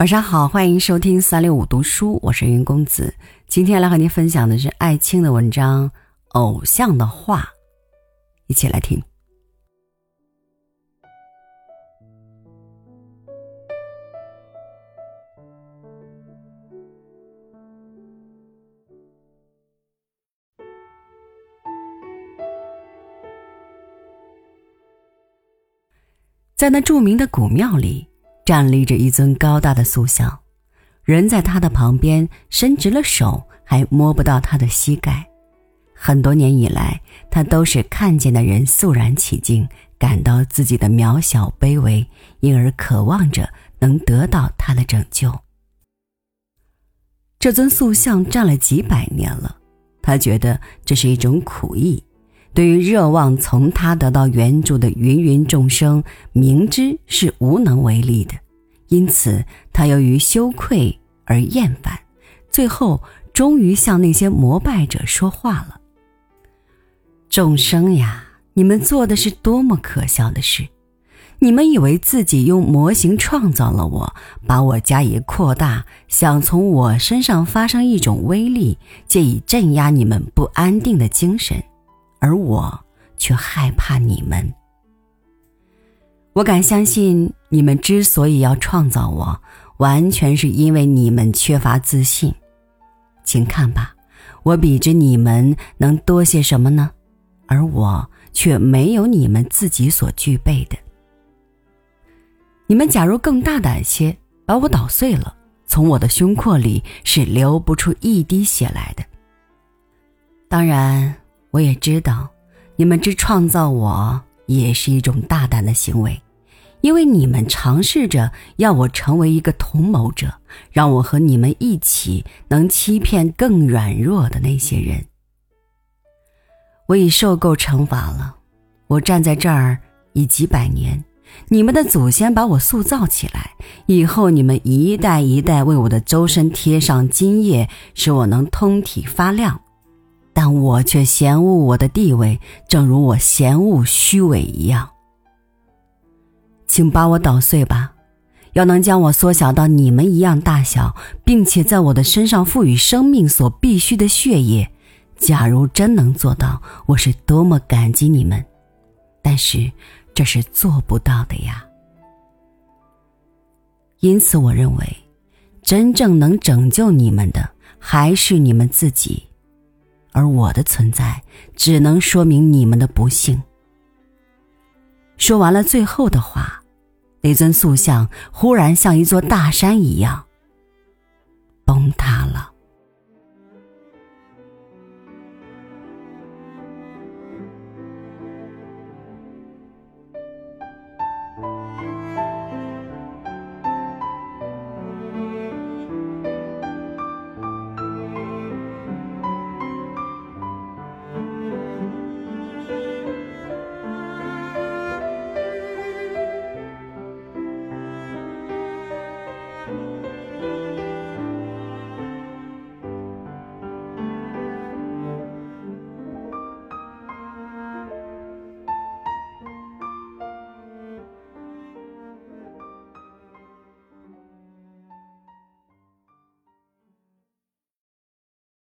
晚上好，欢迎收听三六五读书，我是云公子。今天来和您分享的是艾青的文章《偶像的话》，一起来听。在那著名的古庙里。站立着一尊高大的塑像，人在他的旁边伸直了手，还摸不到他的膝盖。很多年以来，他都是看见的人肃然起敬，感到自己的渺小卑微，因而渴望着能得到他的拯救。这尊塑像站了几百年了，他觉得这是一种苦役。对于热望从他得到援助的芸芸众生，明知是无能为力的，因此他由于羞愧而厌烦，最后终于向那些膜拜者说话了：“众生呀，你们做的是多么可笑的事！你们以为自己用模型创造了我，把我加以扩大，想从我身上发生一种威力，借以镇压你们不安定的精神。”而我却害怕你们。我敢相信，你们之所以要创造我，完全是因为你们缺乏自信。请看吧，我比之你们能多些什么呢？而我却没有你们自己所具备的。你们假如更大胆些，把我捣碎了，从我的胸廓里是流不出一滴血来的。当然。我也知道，你们之创造我也是一种大胆的行为，因为你们尝试着要我成为一个同谋者，让我和你们一起能欺骗更软弱的那些人。我已受够惩罚了，我站在这儿已几百年，你们的祖先把我塑造起来，以后你们一代一代为我的周身贴上金叶，使我能通体发亮。但我却嫌恶我的地位，正如我嫌恶虚伪一样。请把我捣碎吧，要能将我缩小到你们一样大小，并且在我的身上赋予生命所必须的血液。假如真能做到，我是多么感激你们！但是这是做不到的呀。因此，我认为，真正能拯救你们的，还是你们自己。而我的存在只能说明你们的不幸。说完了最后的话，那尊塑像忽然像一座大山一样崩塌了。